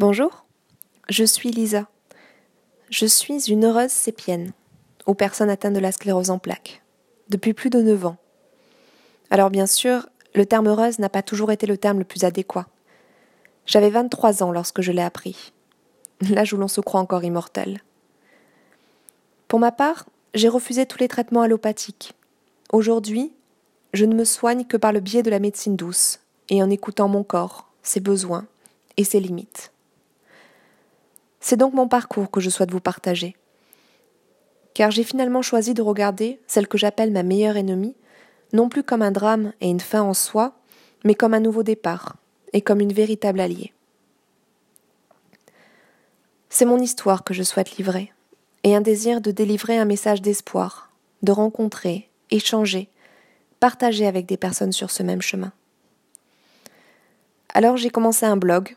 Bonjour, je suis Lisa. Je suis une heureuse sépienne, aux personnes atteintes de la sclérose en plaques, depuis plus de 9 ans. Alors bien sûr, le terme heureuse n'a pas toujours été le terme le plus adéquat. J'avais 23 ans lorsque je l'ai appris. L'âge où l'on se croit encore immortel. Pour ma part, j'ai refusé tous les traitements allopathiques. Aujourd'hui, je ne me soigne que par le biais de la médecine douce et en écoutant mon corps, ses besoins et ses limites. C'est donc mon parcours que je souhaite vous partager. Car j'ai finalement choisi de regarder celle que j'appelle ma meilleure ennemie, non plus comme un drame et une fin en soi, mais comme un nouveau départ, et comme une véritable alliée. C'est mon histoire que je souhaite livrer, et un désir de délivrer un message d'espoir, de rencontrer, échanger, partager avec des personnes sur ce même chemin. Alors j'ai commencé un blog,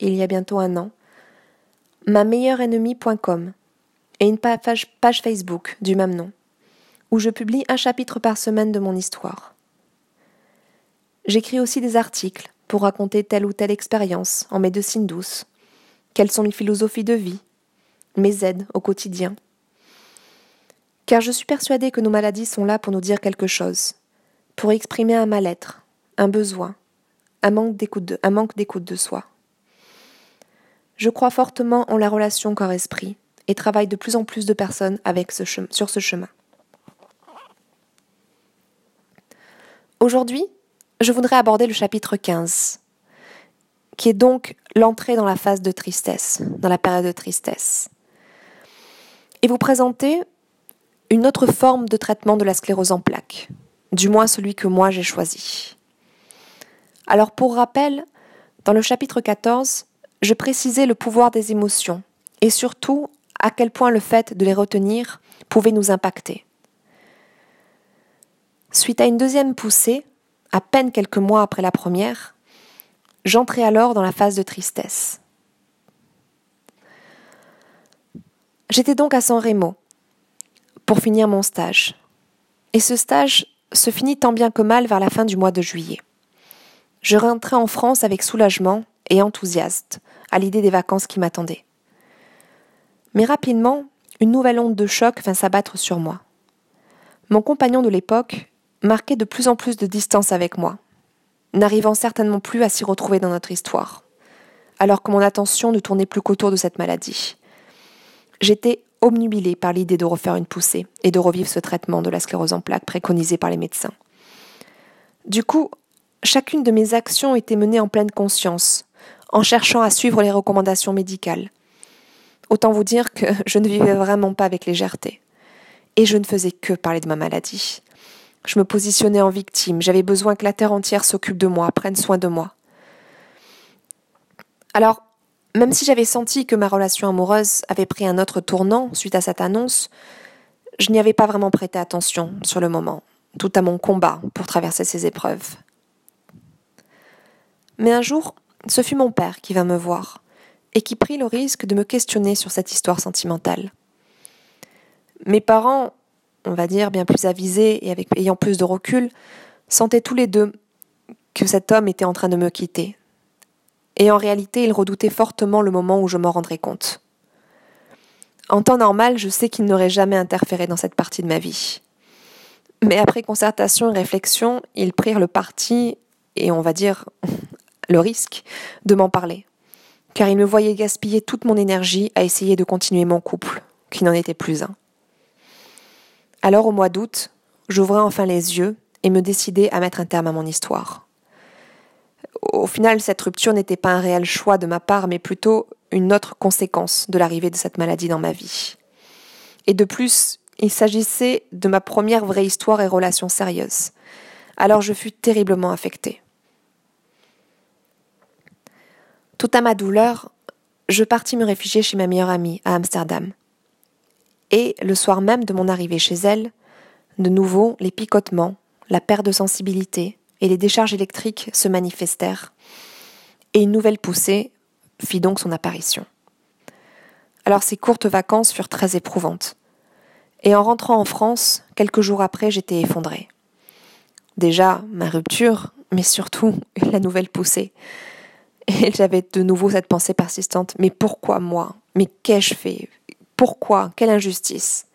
il y a bientôt un an, ma meilleure ennemie.com et une page, Facebook du même nom, où je publie un chapitre par semaine de mon histoire. J'écris aussi des articles pour raconter telle ou telle expérience en médecine douce, quelles sont mes philosophies de vie, mes aides au quotidien. Car je suis persuadée que nos maladies sont là pour nous dire quelque chose, pour exprimer un mal-être, un besoin, un manque d'écoute un manque d'écoute de soi. Je crois fortement en la relation corps-esprit et travaille de plus en plus de personnes sur ce chemin. Aujourd'hui, je voudrais aborder le chapitre 15, qui est donc l'entrée dans la phase de tristesse, dans la période de tristesse, et vous présenter une autre forme de traitement de la sclérose en plaques, du moins celui que moi j'ai choisi. Alors pour rappel, dans le chapitre 14, je précisais le pouvoir des émotions et surtout à quel point le fait de les retenir pouvait nous impacter. Suite à une deuxième poussée, à peine quelques mois après la première, j'entrais alors dans la phase de tristesse. J'étais donc à San Remo pour finir mon stage. Et ce stage se finit tant bien que mal vers la fin du mois de juillet. Je rentrais en France avec soulagement et enthousiaste à l'idée des vacances qui m'attendaient. Mais rapidement, une nouvelle onde de choc vint s'abattre sur moi. Mon compagnon de l'époque marquait de plus en plus de distance avec moi, n'arrivant certainement plus à s'y retrouver dans notre histoire, alors que mon attention ne tournait plus qu'autour de cette maladie. J'étais obnubilée par l'idée de refaire une poussée et de revivre ce traitement de la sclérose en plaques préconisé par les médecins. Du coup, chacune de mes actions était menée en pleine conscience, en cherchant à suivre les recommandations médicales. Autant vous dire que je ne vivais vraiment pas avec légèreté. Et je ne faisais que parler de ma maladie. Je me positionnais en victime, j'avais besoin que la terre entière s'occupe de moi, prenne soin de moi. Alors, même si j'avais senti que ma relation amoureuse avait pris un autre tournant suite à cette annonce, je n'y avais pas vraiment prêté attention sur le moment, tout à mon combat pour traverser ces épreuves. Mais un jour, ce fut mon père qui vint me voir, et qui prit le risque de me questionner sur cette histoire sentimentale. Mes parents, on va dire bien plus avisés et ayant plus de recul, sentaient tous les deux que cet homme était en train de me quitter. Et en réalité, ils redoutaient fortement le moment où je m'en rendrais compte. En temps normal, je sais qu'ils n'auraient jamais interféré dans cette partie de ma vie. Mais après concertation et réflexion, ils prirent le parti, et on va dire le risque, de m'en parler, car il me voyait gaspiller toute mon énergie à essayer de continuer mon couple, qui n'en était plus un. Alors au mois d'août, j'ouvrais enfin les yeux et me décidai à mettre un terme à mon histoire. Au final, cette rupture n'était pas un réel choix de ma part, mais plutôt une autre conséquence de l'arrivée de cette maladie dans ma vie. Et de plus, il s'agissait de ma première vraie histoire et relation sérieuse. Alors je fus terriblement affectée. Tout à ma douleur, je partis me réfugier chez ma meilleure amie à Amsterdam. Et le soir même de mon arrivée chez elle, de nouveau les picotements, la perte de sensibilité et les décharges électriques se manifestèrent, et une nouvelle poussée fit donc son apparition. Alors ces courtes vacances furent très éprouvantes. Et en rentrant en France, quelques jours après, j'étais effondrée. Déjà, ma rupture, mais surtout la nouvelle poussée Et j'avais de nouveau cette pensée persistante. Mais pourquoi moi? Mais qu'ai-je fait? Pourquoi? Quelle injustice?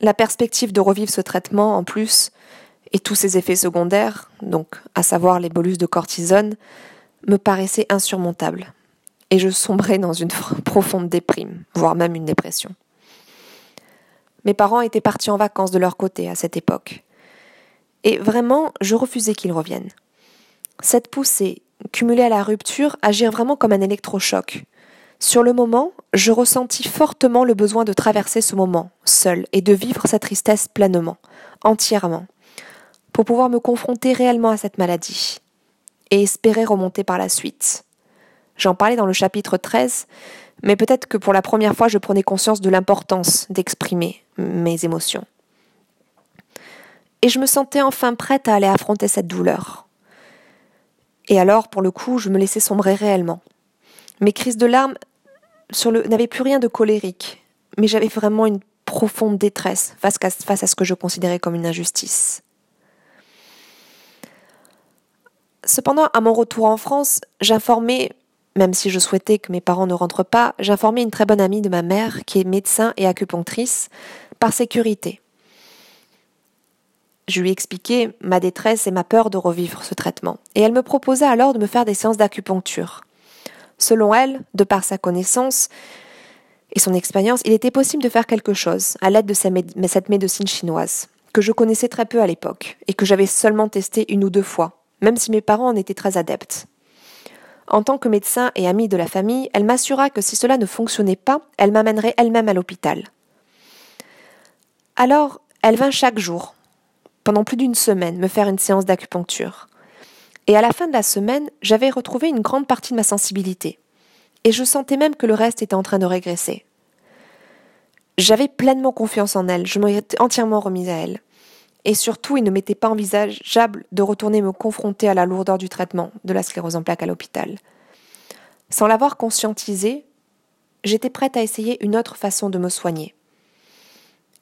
La perspective de revivre ce traitement, en plus, et tous ses effets secondaires, donc à savoir les bolus de cortisone, me paraissait insurmontable. Et je sombrais dans une profonde déprime, voire même une dépression. Mes parents étaient partis en vacances de leur côté à cette époque. Et vraiment, je refusais qu'ils reviennent. Cette poussée, cumulée à la rupture, agir vraiment comme un électrochoc. Sur le moment, je ressentis fortement le besoin de traverser ce moment, seul, et de vivre sa tristesse pleinement, entièrement, pour pouvoir me confronter réellement à cette maladie, et espérer remonter par la suite. J'en parlais dans le chapitre 13, mais peut-être que pour la première fois je prenais conscience de l'importance d'exprimer mes émotions. Et je me sentais enfin prête à aller affronter cette douleur. Et alors, pour le coup, je me laissais sombrer réellement. Mes crises de larmes n'avaient plus rien de colérique, mais j'avais vraiment une profonde détresse face à, ce que je considérais comme une injustice. Cependant, à mon retour en France, j'informais, même si je souhaitais que mes parents ne rentrent pas, j'informais une très bonne amie de ma mère, qui est médecin et acupunctrice, par sécurité. Je lui expliquai ma détresse et ma peur de revivre ce traitement, et elle me proposa alors de me faire des séances d'acupuncture. Selon elle, de par sa connaissance et son expérience, il était possible de faire quelque chose à l'aide de cette médecine chinoise, que je connaissais très peu à l'époque, et que j'avais seulement testé une ou deux fois, même si mes parents en étaient très adeptes. En tant que médecin et amie de la famille, elle m'assura que si cela ne fonctionnait pas, elle m'amènerait elle-même à l'hôpital. Alors, elle vint chaque jour, pendant plus d'une semaine, me faire une séance d'acupuncture. Et à la fin de la semaine, j'avais retrouvé une grande partie de ma sensibilité. Et je sentais même que le reste était en train de régresser. J'avais pleinement confiance en elle, je m'étais entièrement remise à elle. Et surtout, il ne m'était pas envisageable de retourner me confronter à la lourdeur du traitement de la sclérose en plaques à l'hôpital. Sans l'avoir conscientisé, j'étais prête à essayer une autre façon de me soigner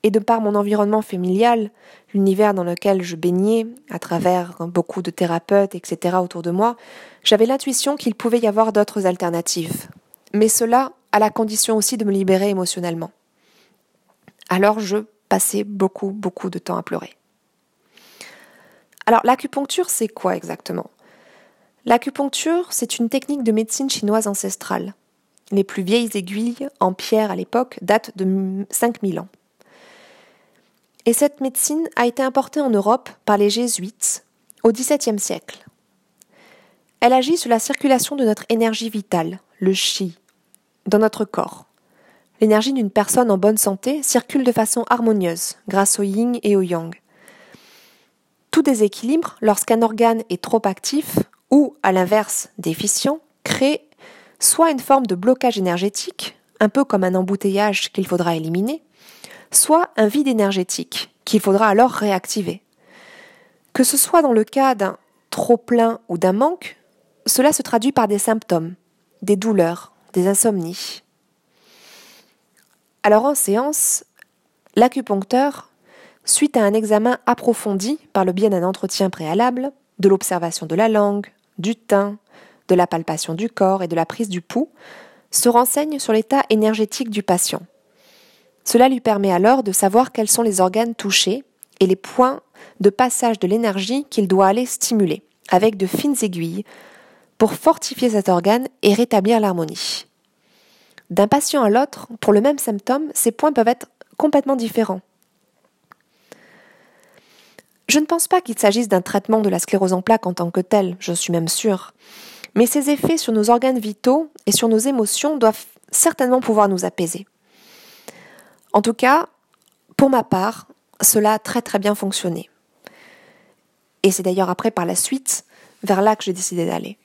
et de par mon environnement familial, l'univers dans lequel je baignais, à travers beaucoup de thérapeutes, etc. autour de moi, j'avais l'intuition qu'il pouvait y avoir d'autres alternatives. Mais cela à la condition aussi de me libérer émotionnellement. Alors je passais beaucoup, beaucoup de temps à pleurer. Alors l'acupuncture, c'est quoi exactement? L'acupuncture, c'est une technique de médecine chinoise ancestrale. Les plus vieilles aiguilles en pierre à l'époque datent de 5000 ans. Et cette médecine a été importée en Europe par les jésuites au XVIIe siècle. Elle agit sur la circulation de notre énergie vitale, le chi, dans notre corps. L'énergie d'une personne en bonne santé circule de façon harmonieuse grâce au yin et au yang. Tout déséquilibre, lorsqu'un organe est trop actif ou, à l'inverse, déficient, crée soit une forme de blocage énergétique, un peu comme un embouteillage qu'il faudra éliminer, soit un vide énergétique qu'il faudra alors réactiver. Que ce soit dans le cas d'un trop-plein ou d'un manque, cela se traduit par des symptômes, des douleurs, des insomnies. Alors en séance, l'acupuncteur, suite à un examen approfondi par le biais d'un entretien préalable, de l'observation de la langue, du teint, de la palpation du corps et de la prise du pouls, se renseigne sur l'état énergétique du patient cela lui permet alors de savoir quels sont les organes touchés et les points de passage de l'énergie qu'il doit aller stimuler, avec de fines aiguilles, pour fortifier cet organe et rétablir l'harmonie. D'un patient à l'autre, pour le même symptôme, ces points peuvent être complètement différents. Je ne pense pas qu'il s'agisse d'un traitement de la sclérose en plaques en tant que tel, je suis même sûre. Mais ses effets sur nos organes vitaux et sur nos émotions doivent certainement pouvoir nous apaiser. En tout cas, pour ma part, cela a très très bien fonctionné. Et c'est d'ailleurs après, par la suite, vers là que j'ai décidé d'aller.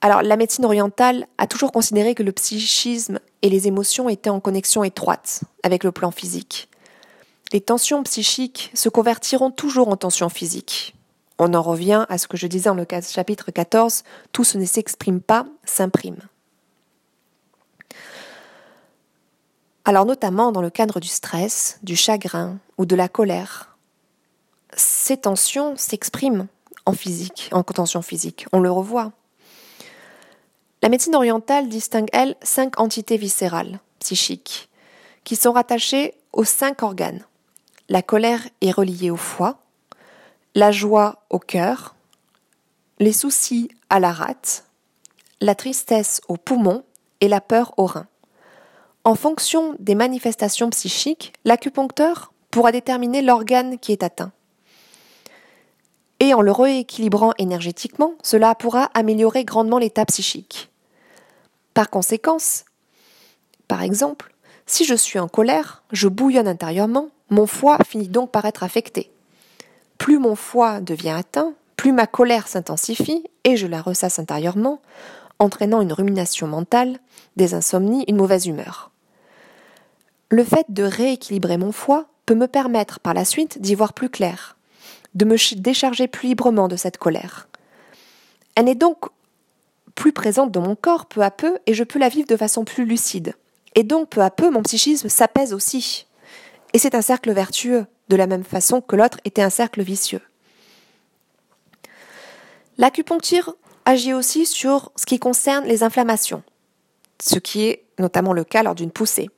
Alors, la médecine orientale a toujours considéré que le psychisme et les émotions étaient en connexion étroite avec le plan physique. Les tensions psychiques se convertiront toujours en tensions physiques. On en revient à ce que je disais dans le chapitre 14, tout ce ne s'exprime pas, s'imprime. Alors notamment dans le cadre du stress, du chagrin ou de la colère. Ces tensions s'expriment en physique, en contention physique. On le revoit. La médecine orientale distingue, elle, cinq entités viscérales, psychiques, qui sont rattachées aux cinq organes. La colère est reliée au foie, la joie au cœur, les soucis à la rate, la tristesse au poumon et la peur au rein. En fonction des manifestations psychiques, l'acupuncteur pourra déterminer l'organe qui est atteint. Et en le rééquilibrant énergétiquement, cela pourra améliorer grandement l'état psychique. Par conséquence, par exemple, si je suis en colère, je bouillonne intérieurement, mon foie finit donc par être affecté. Plus mon foie devient atteint, plus ma colère s'intensifie et je la ressasse intérieurement, entraînant une rumination mentale, des insomnies, une mauvaise humeur. Le fait de rééquilibrer mon foie peut me permettre par la suite d'y voir plus clair, de me décharger plus librement de cette colère. Elle est donc plus présente dans mon corps peu à peu et je peux la vivre de façon plus lucide. Et donc peu à peu mon psychisme s'apaise aussi. Et c'est un cercle vertueux, de la même façon que l'autre était un cercle vicieux. L'acupuncture agit aussi sur ce qui concerne les inflammations, ce qui est notamment le cas lors d'une poussée.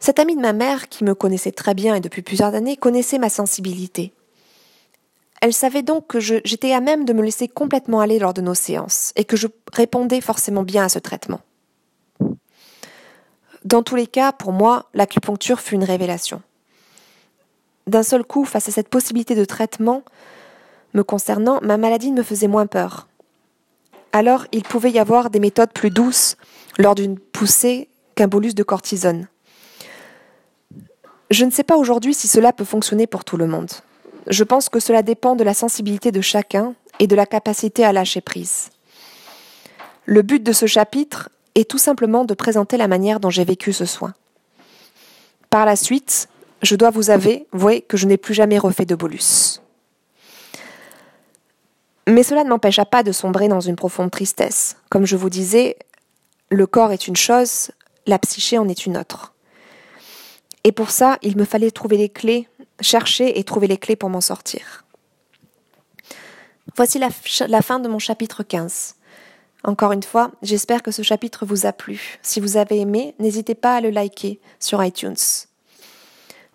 Cette amie de ma mère, qui me connaissait très bien et depuis plusieurs années, connaissait ma sensibilité. Elle savait donc que j'étais à même de me laisser complètement aller lors de nos séances et que je répondais forcément bien à ce traitement. Dans tous les cas, pour moi, l'acupuncture fut une révélation. D'un seul coup, face à cette possibilité de traitement me concernant, ma maladie me faisait moins peur. Alors, il pouvait y avoir des méthodes plus douces lors d'une poussée qu'un bolus de cortisone. Je ne sais pas aujourd'hui si cela peut fonctionner pour tout le monde. Je pense que cela dépend de la sensibilité de chacun et de la capacité à lâcher prise. Le but de ce chapitre est tout simplement de présenter la manière dont j'ai vécu ce soin. Par la suite, je dois vous avouer que je n'ai plus jamais refait de bolus. Mais cela ne m'empêcha pas de sombrer dans une profonde tristesse. Comme je vous disais, le corps est une chose, la psyché en est une autre. Et pour ça, il me fallait trouver les clés, chercher et trouver les clés pour m'en sortir. Voici la, fin de mon chapitre 15. Encore une fois, j'espère que ce chapitre vous a plu. Si vous avez aimé, n'hésitez pas à le liker sur iTunes.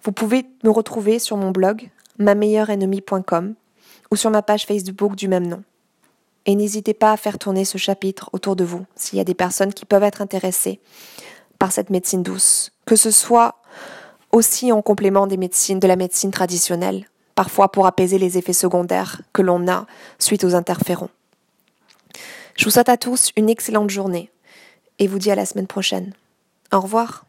Vous pouvez me retrouver sur mon blog mameilleurennemie.com ou sur ma page Facebook du même nom. Et n'hésitez pas à faire tourner ce chapitre autour de vous s'il y a des personnes qui peuvent être intéressées par cette médecine douce, que ce soit aussi en complément des médecines, de la médecine traditionnelle, parfois pour apaiser les effets secondaires que l'on a suite aux interférons. Je vous souhaite à tous une excellente journée et vous dis à la semaine prochaine. Au revoir.